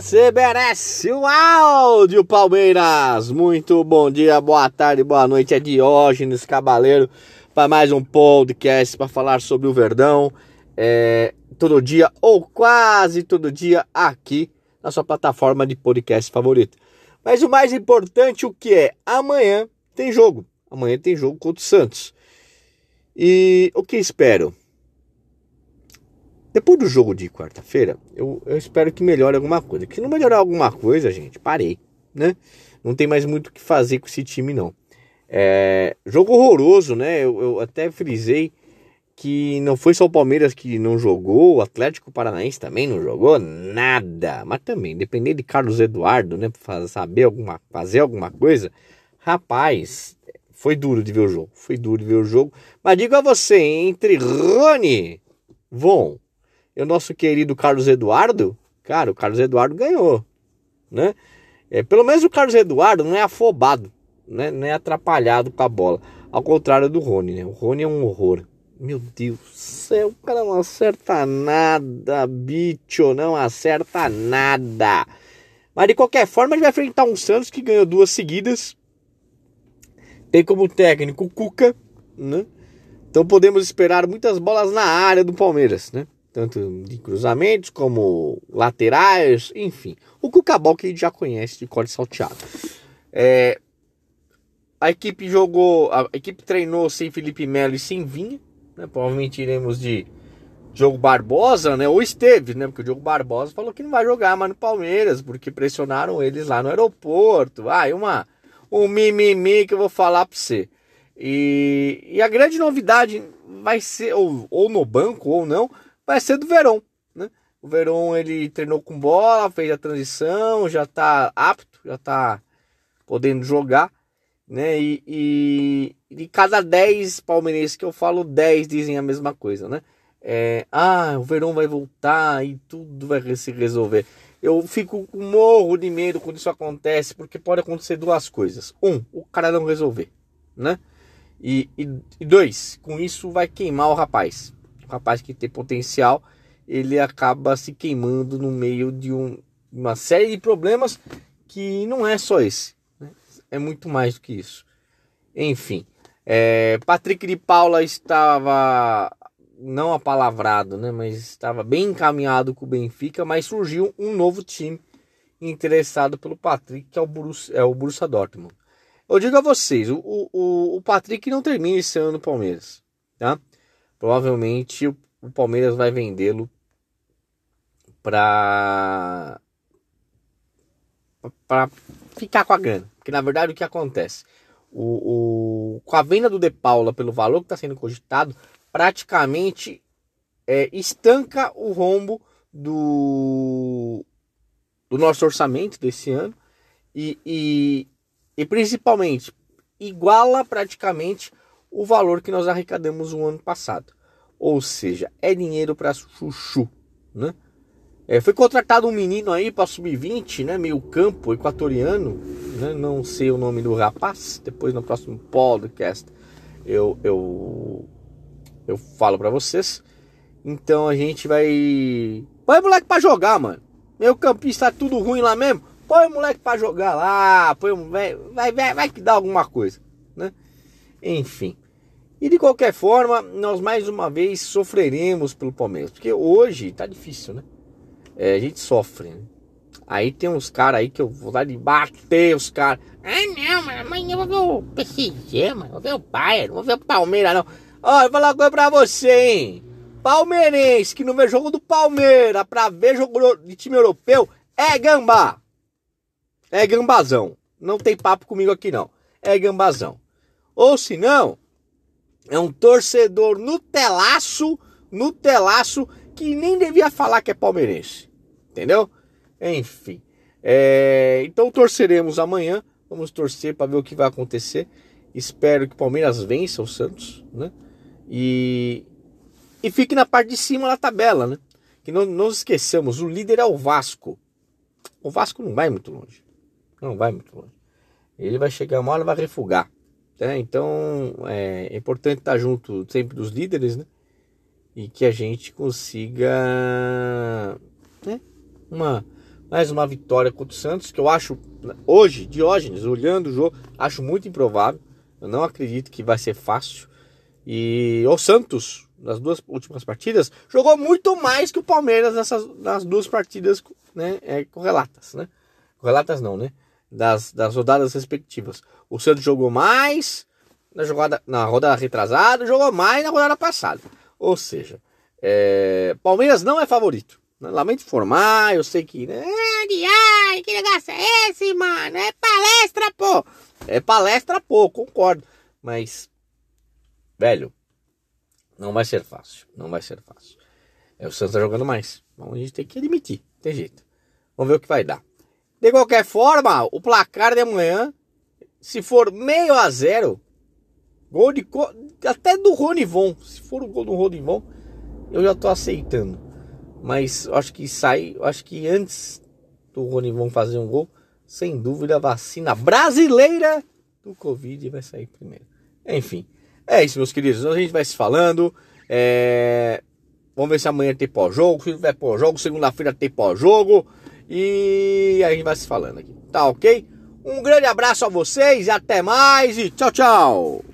você merece o áudio, Palmeiras! Muito bom dia, boa tarde, boa noite. É Diógenes Cabaleiro para mais um podcast para falar sobre o Verdão. É, todo dia, ou quase todo dia, aqui na sua plataforma de podcast favorita. Mas o mais importante, o que é? Amanhã tem jogo. Amanhã tem jogo contra o Santos. E o que espero? Depois do jogo de quarta-feira, eu, eu, espero que melhore alguma coisa. Que não melhorar alguma coisa, gente, parei, né? Não tem mais muito o que fazer com esse time, não. É, jogo horroroso, né? Eu, eu, até frisei que não foi só o Palmeiras que não jogou, o Atlético Paranaense também não jogou nada. Mas também, depender de Carlos Eduardo, né? Pra saber alguma, fazer alguma coisa, rapaz, foi duro de ver o jogo. Foi duro de ver o jogo. Mas digo a você, entre Rony, Von e o nosso querido Carlos Eduardo, cara, o Carlos Eduardo ganhou, né? É, pelo menos o Carlos Eduardo não é afobado, né? não é atrapalhado com a bola. Ao contrário do Rony, né? O Rony é um horror. Meu Deus do céu, o cara não acerta nada, bicho, não acerta nada. Mas de qualquer forma, gente vai enfrentar um Santos que ganhou duas seguidas. Tem como técnico o Cuca, né? Então podemos esperar muitas bolas na área do Palmeiras, né? Tanto de cruzamentos como laterais, enfim. O que gente já conhece de corte salteado. É, a equipe jogou, a equipe treinou sem Felipe Melo e sem Vinha, né? Provavelmente iremos de Diogo Barbosa, né? Ou esteve, né? Porque o Diogo Barbosa falou que não vai jogar mais no Palmeiras, porque pressionaram eles lá no aeroporto. Ah, e uma um mimimi que eu vou falar para você. E, e a grande novidade vai ser, ou, ou no banco ou não, vai ser do Verón. Né? O Verón ele treinou com bola, fez a transição, já está apto, já está podendo jogar. Né? E, e de cada 10 palmeirenses que eu falo, 10 dizem a mesma coisa. Né? É, ah, o Verón vai voltar e tudo vai se resolver. Eu fico com morro de medo quando isso acontece, porque pode acontecer duas coisas. Um, o cara não resolver, né? E, e, e dois, com isso vai queimar o rapaz rapaz que tem potencial, ele acaba se queimando no meio de um, uma série de problemas que não é só esse, né? é muito mais do que isso. Enfim, é, Patrick de Paula estava não apalavrado, né, mas estava bem encaminhado com o Benfica, mas surgiu um novo time interessado pelo Patrick, que é o Borussia, é o Borussia Dortmund. Eu digo a vocês, o, o, o Patrick não termina esse ano no Palmeiras, tá? Provavelmente o, Palmeiras vai vendê-lo para para ficar com a grana. Porque na verdade o que acontece? O, o, com a venda do De Paula pelo valor que está sendo cogitado, praticamente é, estanca o rombo do, do nosso orçamento desse ano e, e, e principalmente iguala praticamente o valor que nós arrecadamos o ano passado. Ou seja, é dinheiro para chuchu, né? É, foi contratado um menino aí para sub-20, né? Meio campo equatoriano, né? Não sei o nome do rapaz. Depois no próximo podcast eu eu eu falo para vocês. Então a gente vai põe moleque para jogar, mano. Meu campista tá tudo ruim lá mesmo. Põe moleque para jogar lá, põe o vai, vai vai que dá alguma coisa, né? Enfim. E de qualquer forma, nós mais uma vez sofreremos pelo Palmeiras. Porque hoje tá difícil, né? É, a gente sofre. Né? Aí tem uns caras aí que eu vou dar de bater os caras. Ah, não, mas amanhã eu vou ver o PSG, mano. Vou ver o Bayern, vou ver o Palmeiras, não. Ó, vou falar uma coisa pra você, hein? Palmeirense que não vê jogo do Palmeiras pra ver jogo de time europeu é gambá. É gambazão. Não tem papo comigo aqui, não. É gambazão. Ou se não, é um torcedor Nutelaço, Nutelaço, que nem devia falar que é palmeirense. Entendeu? Enfim. É, então torceremos amanhã. Vamos torcer para ver o que vai acontecer. Espero que o Palmeiras vença o Santos, né? E, e fique na parte de cima da tabela, né? Que não, não esqueçamos, o líder é o Vasco. O Vasco não vai muito longe. Não vai muito longe. Ele vai chegar uma hora e vai refugar. Né? Então é, é importante estar junto sempre dos líderes, né? E que a gente consiga né? uma, mais uma vitória contra o Santos, que eu acho, hoje, Diógenes, olhando o jogo, acho muito improvável. Eu não acredito que vai ser fácil. E o Santos, nas duas últimas partidas, jogou muito mais que o Palmeiras nessas, nas duas partidas né, é, correlatas, né? Correlatas não, né? Das, das rodadas respectivas. O Santos jogou mais na, jogada, na rodada retrasada, jogou mais na rodada passada. Ou seja, é, Palmeiras não é favorito. Né? Lamento informar, eu sei que. Né? Ai, que negócio é esse, mano? É palestra, pô! É palestra, pô, concordo. Mas, velho, não vai ser fácil. Não vai ser fácil. É, o Santos tá jogando mais. Então a gente tem que admitir. Tem jeito. Vamos ver o que vai dar. De qualquer forma, o placar de amanhã, se for meio a zero, gol de até do Ronivon, se for o gol do Ronivon, eu já tô aceitando. Mas acho que sai, acho que antes do Ronivon fazer um gol, sem dúvida a vacina brasileira do Covid vai sair primeiro. Enfim, é isso, meus queridos. A gente vai se falando. É... Vamos ver se amanhã tem pós-jogo. Se tiver pós-jogo, segunda-feira tem pós-jogo. E a gente vai se falando aqui. Tá ok? Um grande abraço a vocês e até mais. E tchau, tchau.